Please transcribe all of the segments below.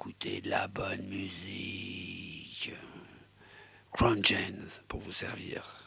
Écouter de la bonne musique. Jens pour vous servir.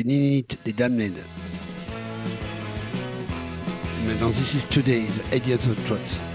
c'était Ninit des Damned. Mais dans This Is Today, Idiot of Trot.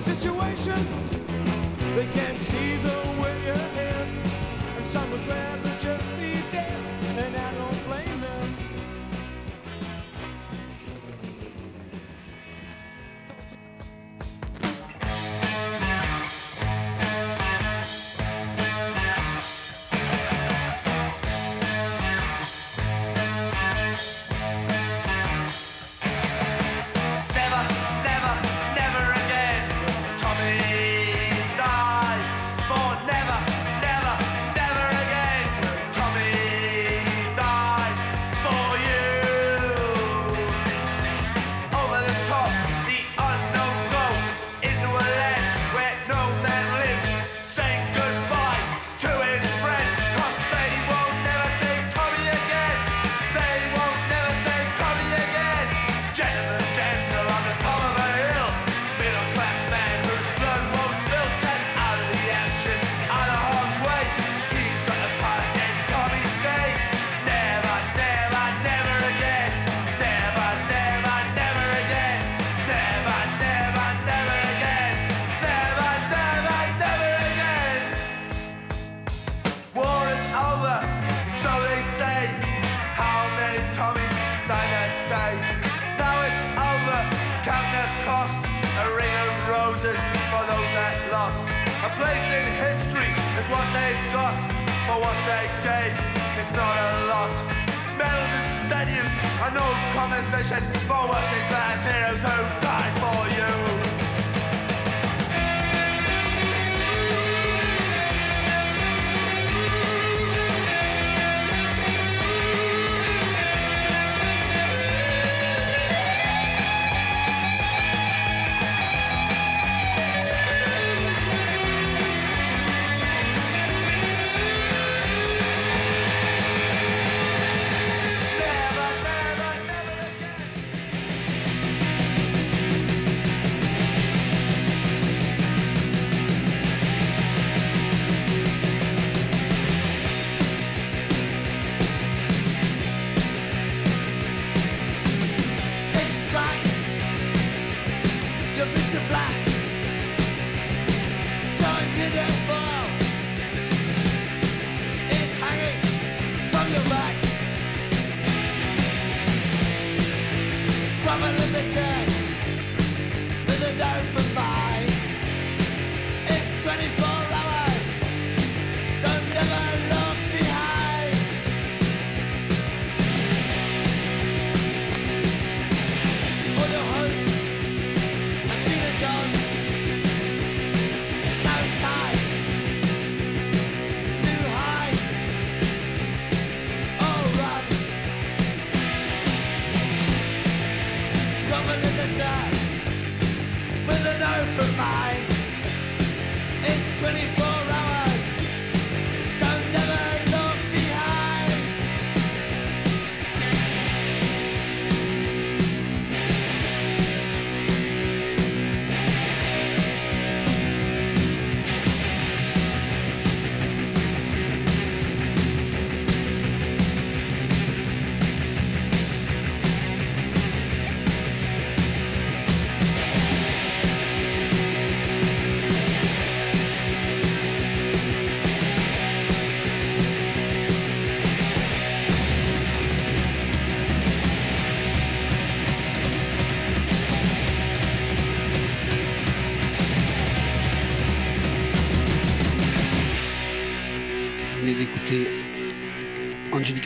situation. They can't see the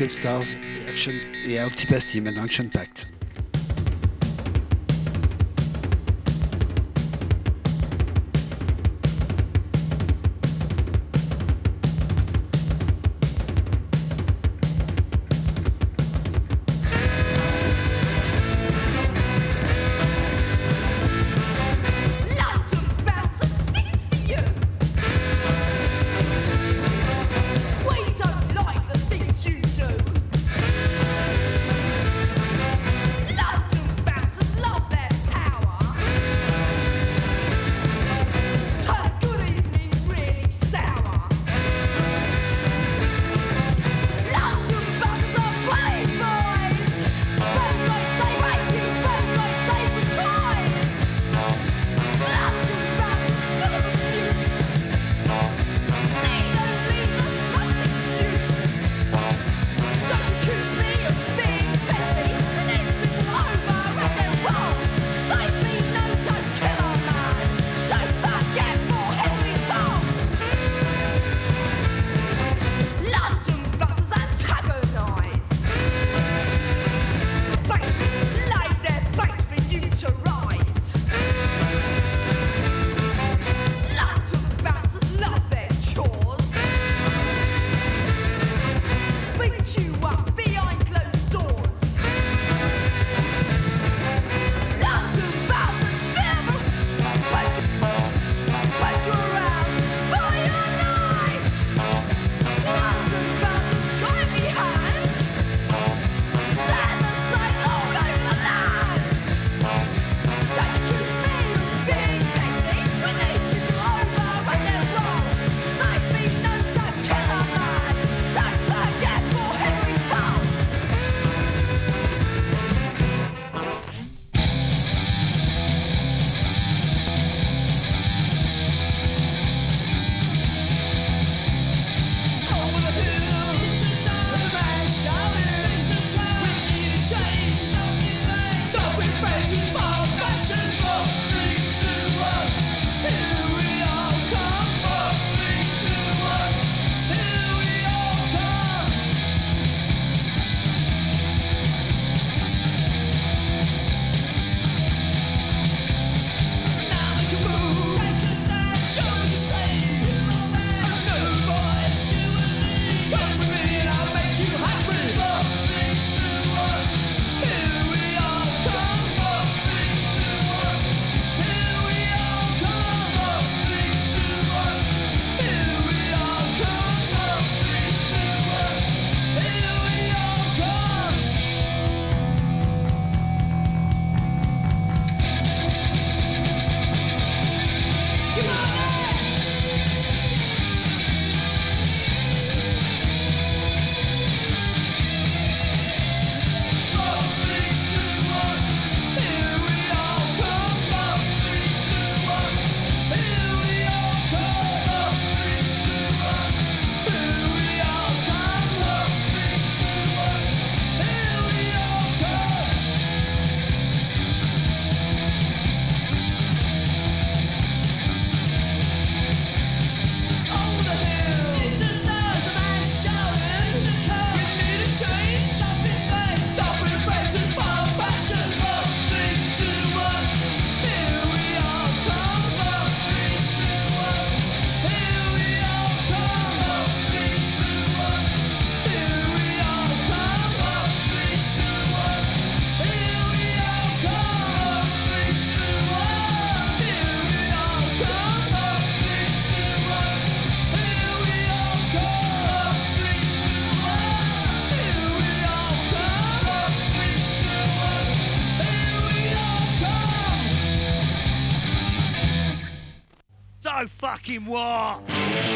Stars et, Action, et Octipasti, maintenant Action Pact.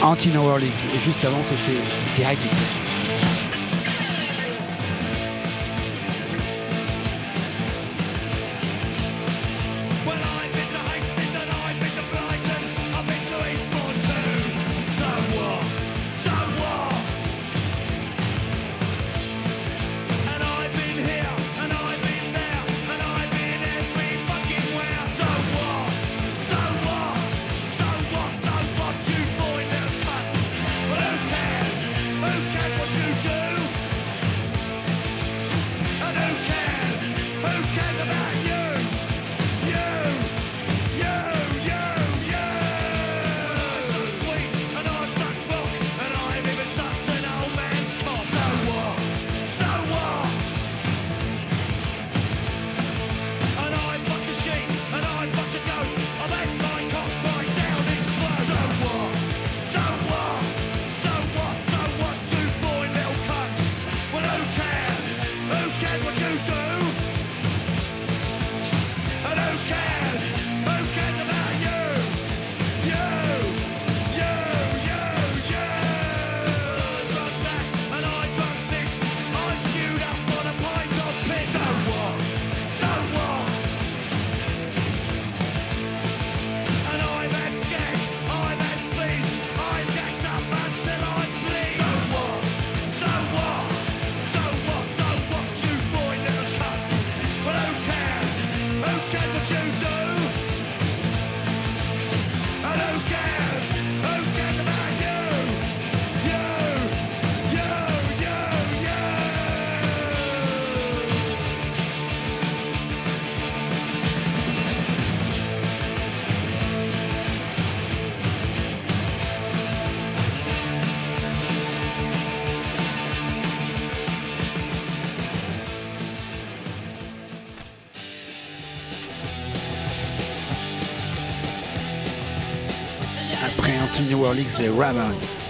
Anti-New Orleans. Et juste avant, c'était The Hybrids. Rolex les Ramones.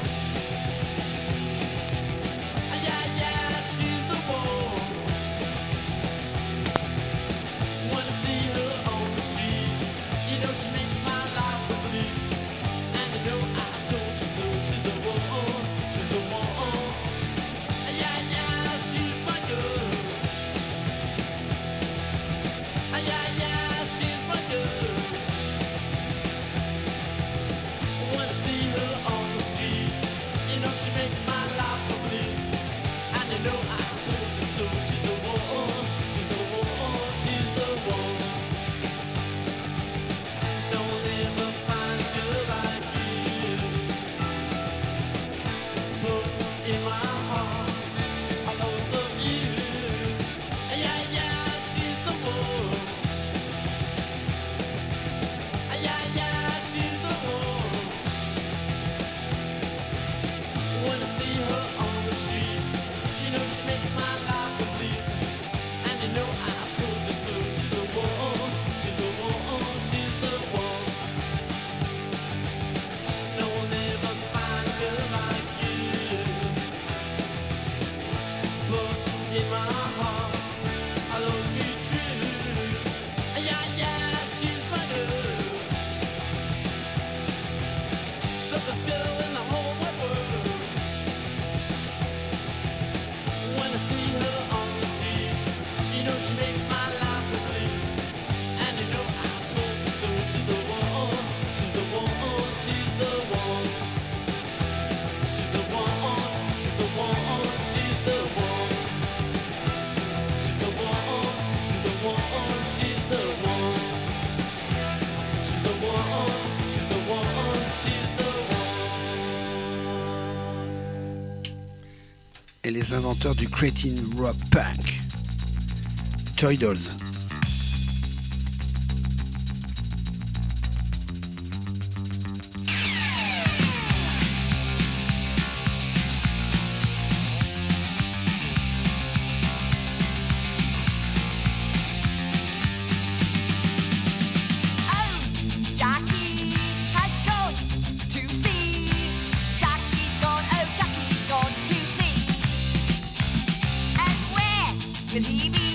les inventeurs du Cretin Rock Punk. Toy Dolls. Good evening.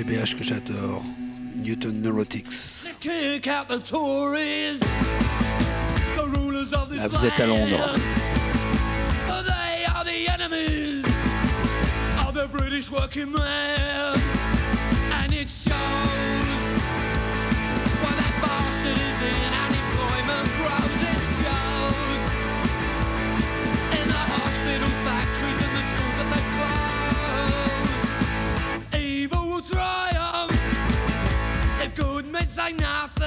GBH que j'adore, Newton Neurotics. Là, vous êtes à Londres. British working. it's like nothing.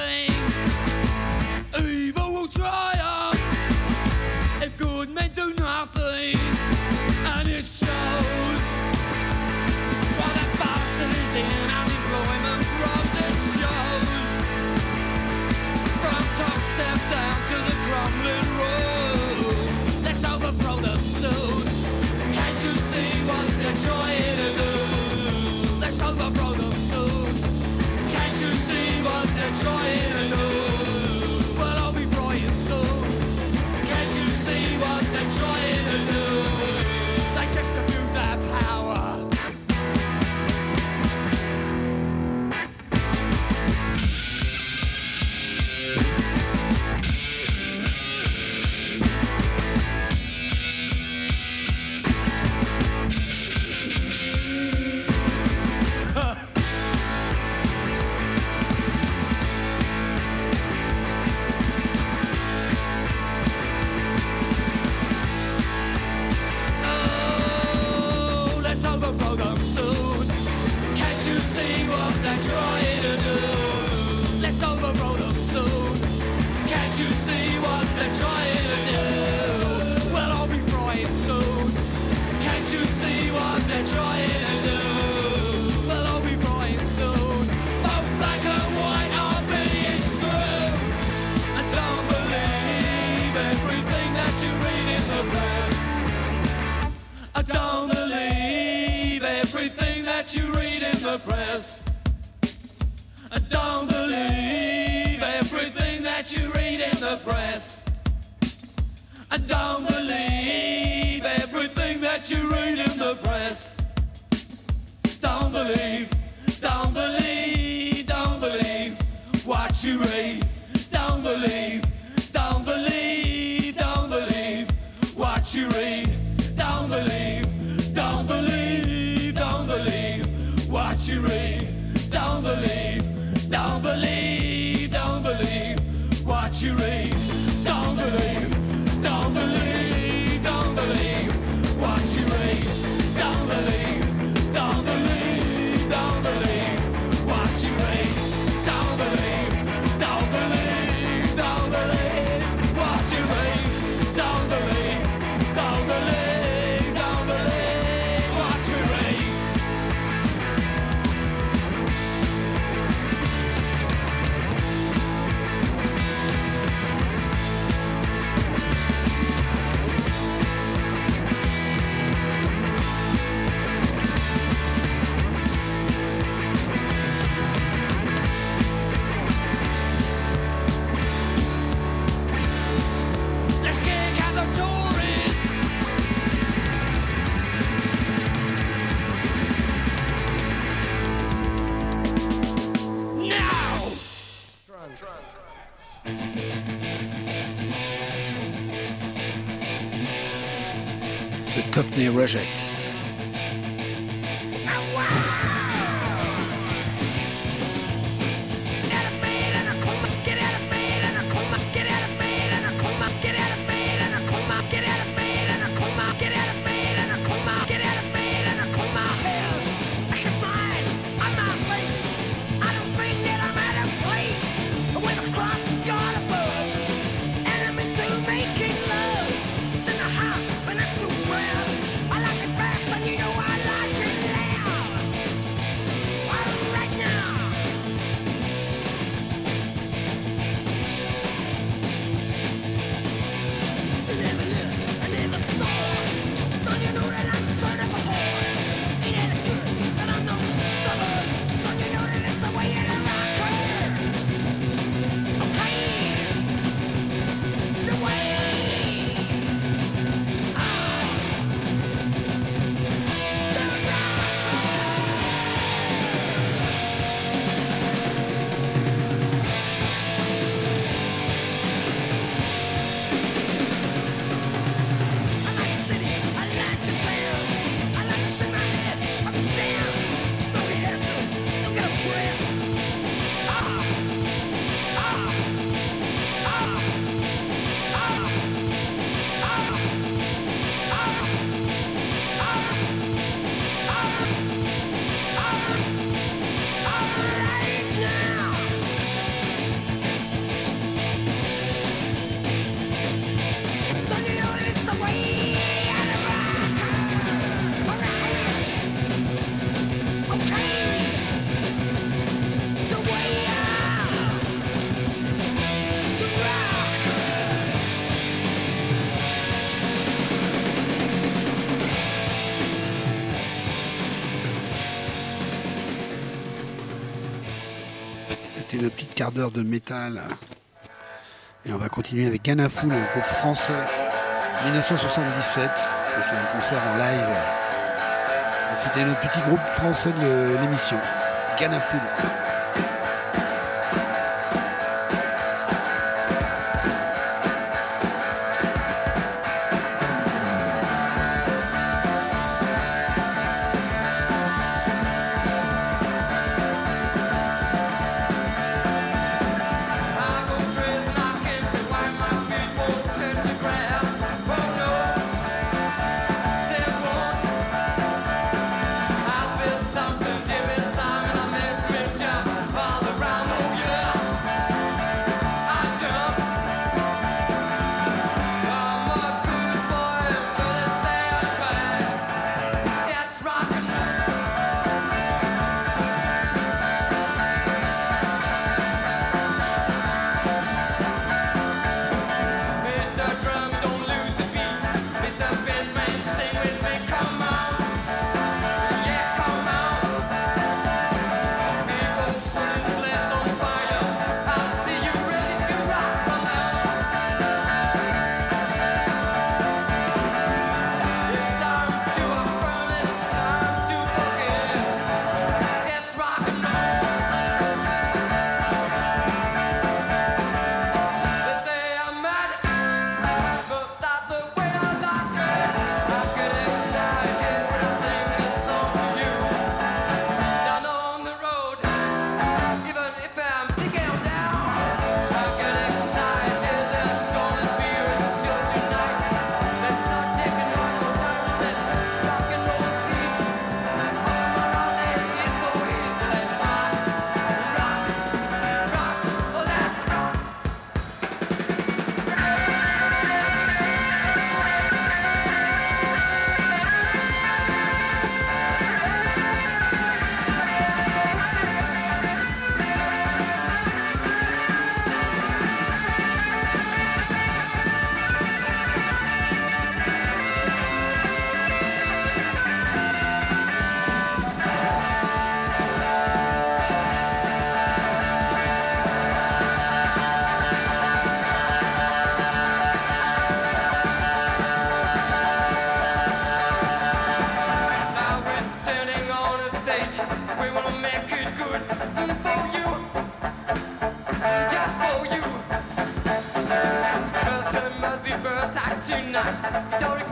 Don't believe, don't believe, don't believe what you read. Don't believe. projette. quart d'heure de métal. Et on va continuer avec Ganafoul, un groupe français, 1977. Et c'est un concert en live. C'était notre petit groupe français de l'émission, Ganafoul. Don't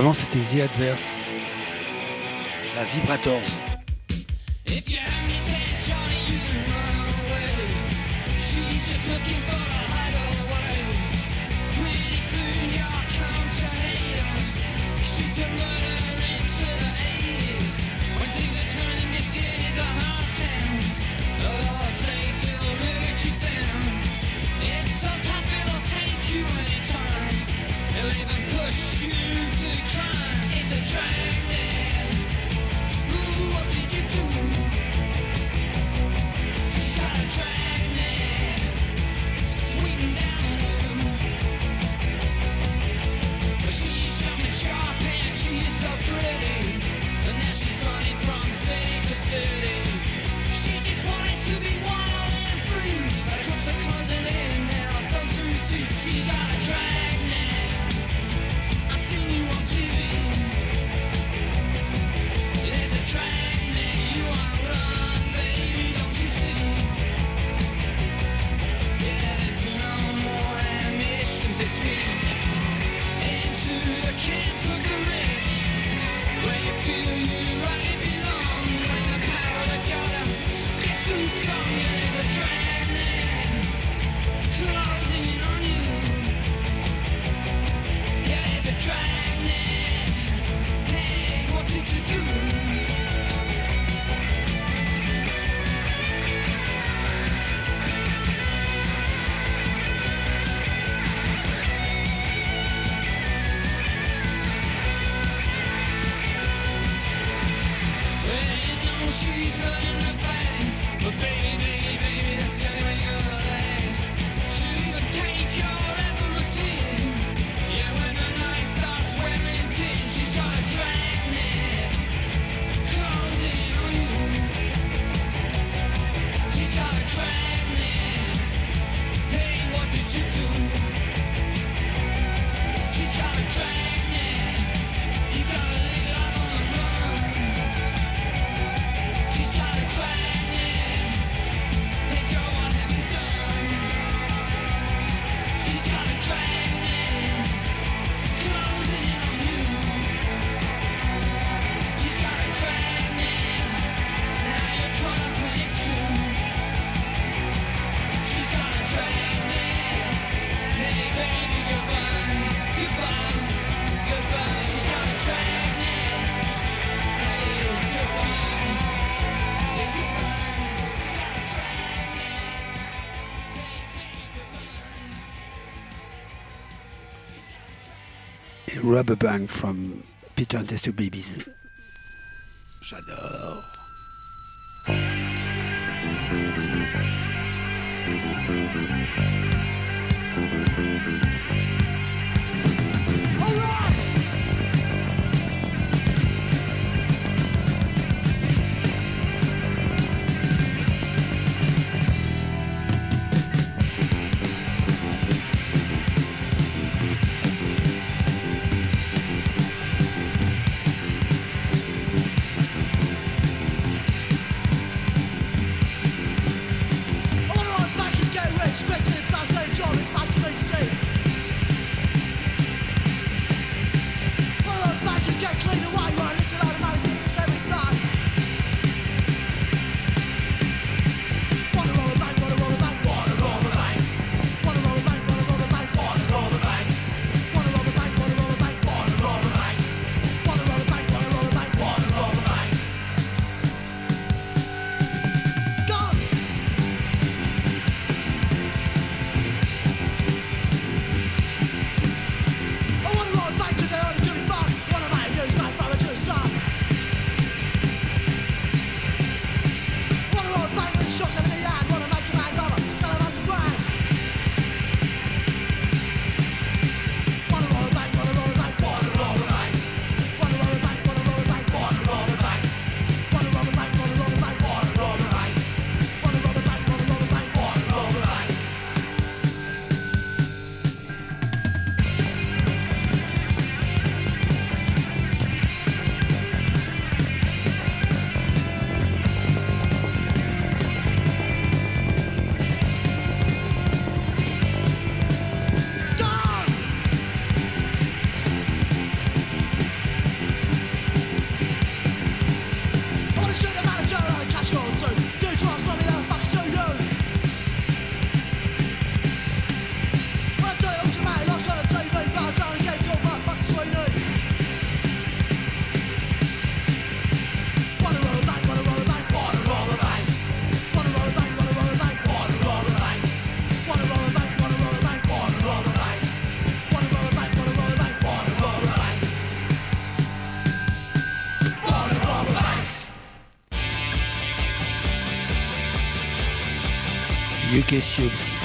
avant, c'était The Adverse. La Vibrators. Rubber Band from Peter and Test Babies. Marquez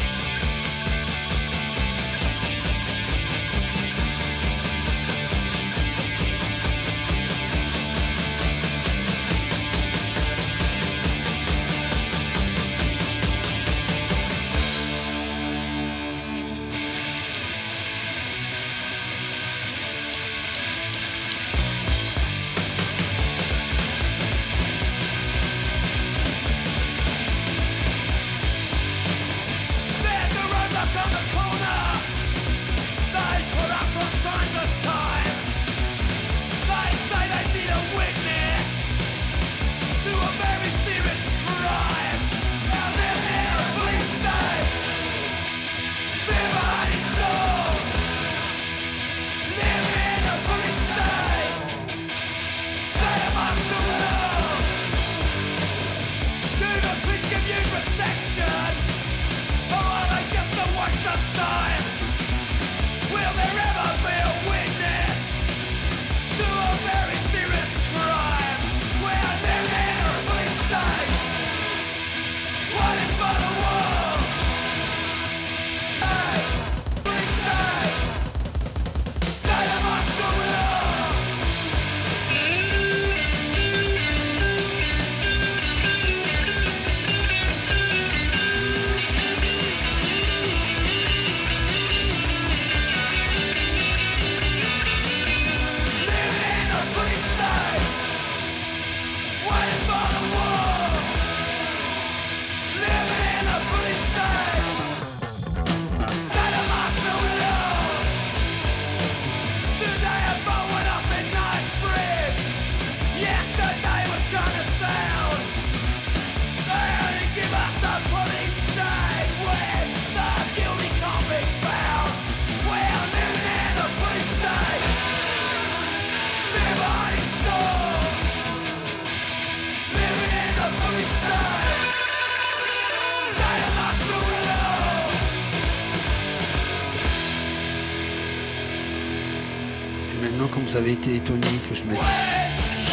Étonnant que je mette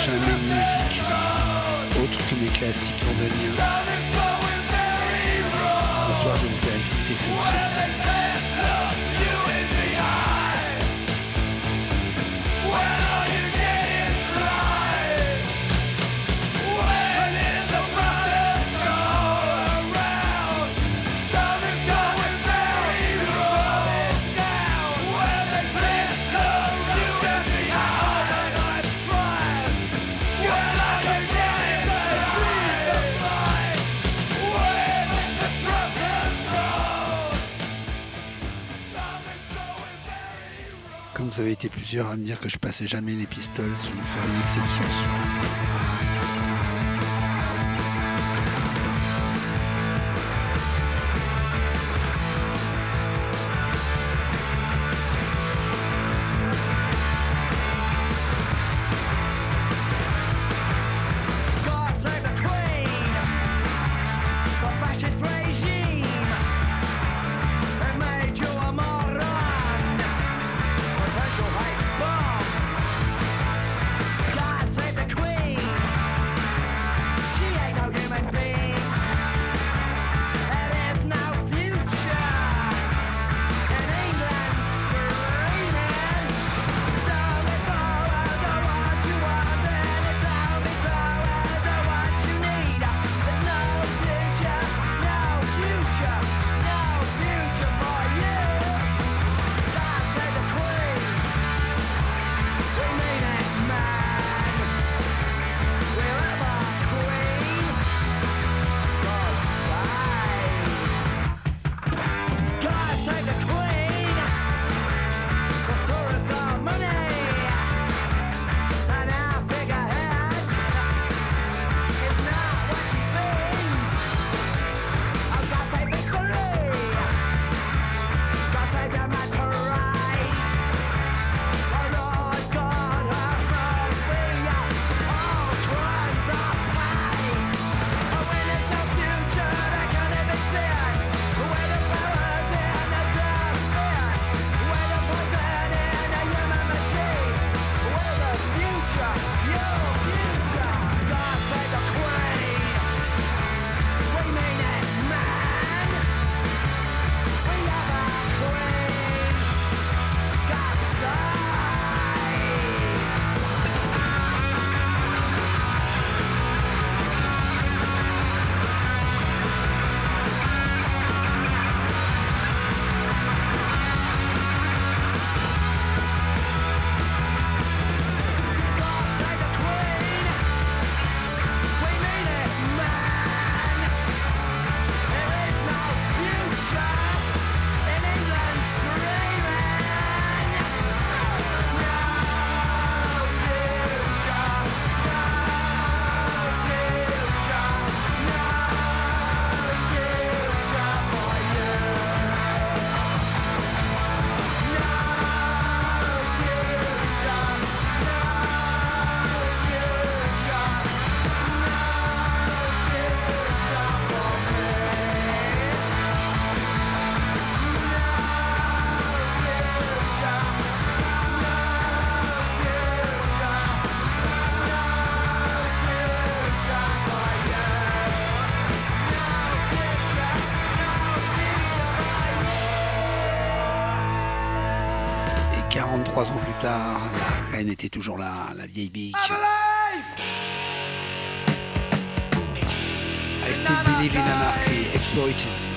jamais de musique autre que mes classiques londoniens. Ce soir, je vous fais une petite exception. vous avez été plusieurs à me dire que je passais jamais les pistoles sans me faire une exception. tard, la reine était toujours là, la vieille bique. I still believe in anarchy, exploited.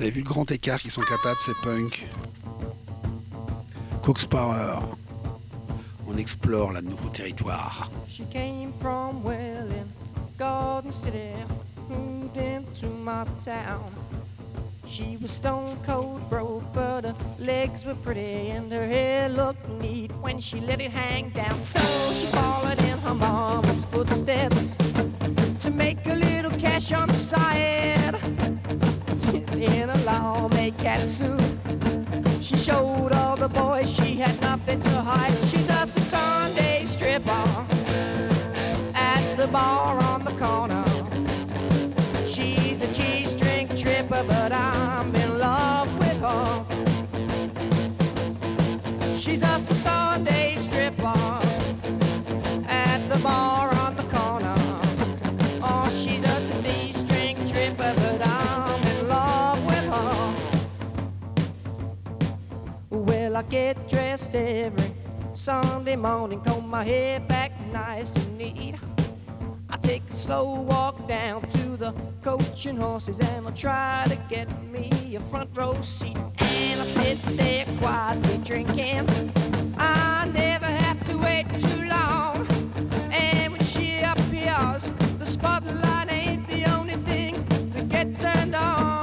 Vous avez vu le grand écart qu'ils sont capables, ces punks? Cox Power. On explore là de nouveaux territoires. She came from well in Garden City, moved into my town. She was stone cold broke, but her legs were pretty and her hair looked neat when she let it hang down. So she followed in her mama's footsteps to make a little cash on the side. She showed all the boys she had nothing to hide. She's a Sunday stripper at the bar on the corner. She's a G-string tripper, but I'm in love with her. Get dressed every Sunday morning, comb my hair back nice and neat. I take a slow walk down to the coach and horses and I try to get me a front row seat. And I sit there quietly drinking. I never have to wait too long. And when she appears, the spotlight ain't the only thing that get turned on.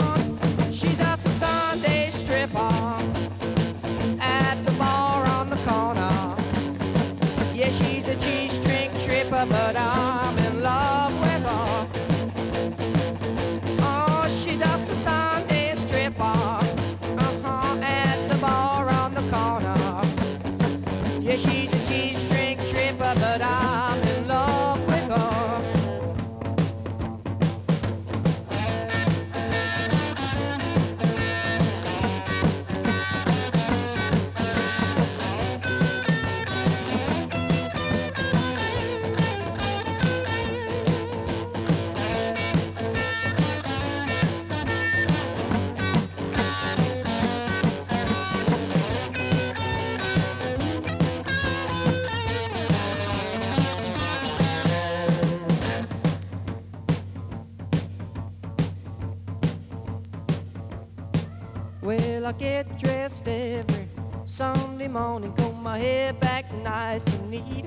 Hair back nice and neat.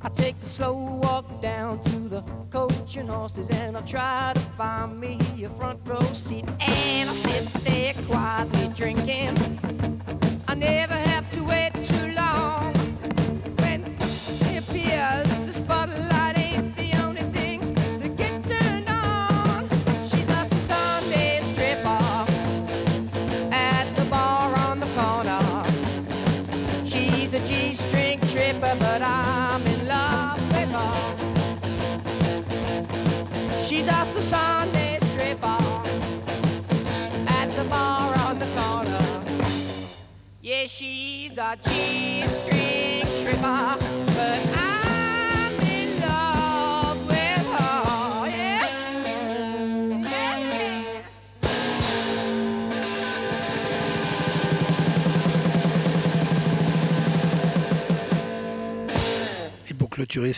I take a slow walk down to the coach and horses, and I try to find me a front row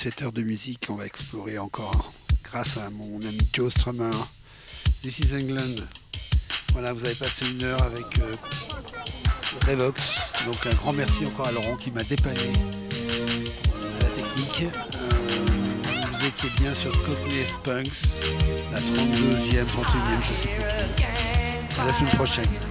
cette heure de musique, on va explorer encore, grâce à mon ami Joe Strummer, This is England. Voilà, vous avez passé une heure avec euh, Revox. Donc un grand merci encore à Laurent qui m'a dépanné à la technique. Euh, vous étiez bien sur Cockney Spunks, la 32e, 31e, je sais plus. À la semaine prochaine.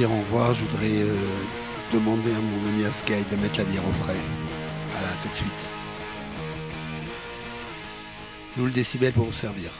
je voudrais euh, demander à mon ami Askai de mettre la bière au frais. Voilà, tout de suite. Nous le décibel pour vous servir.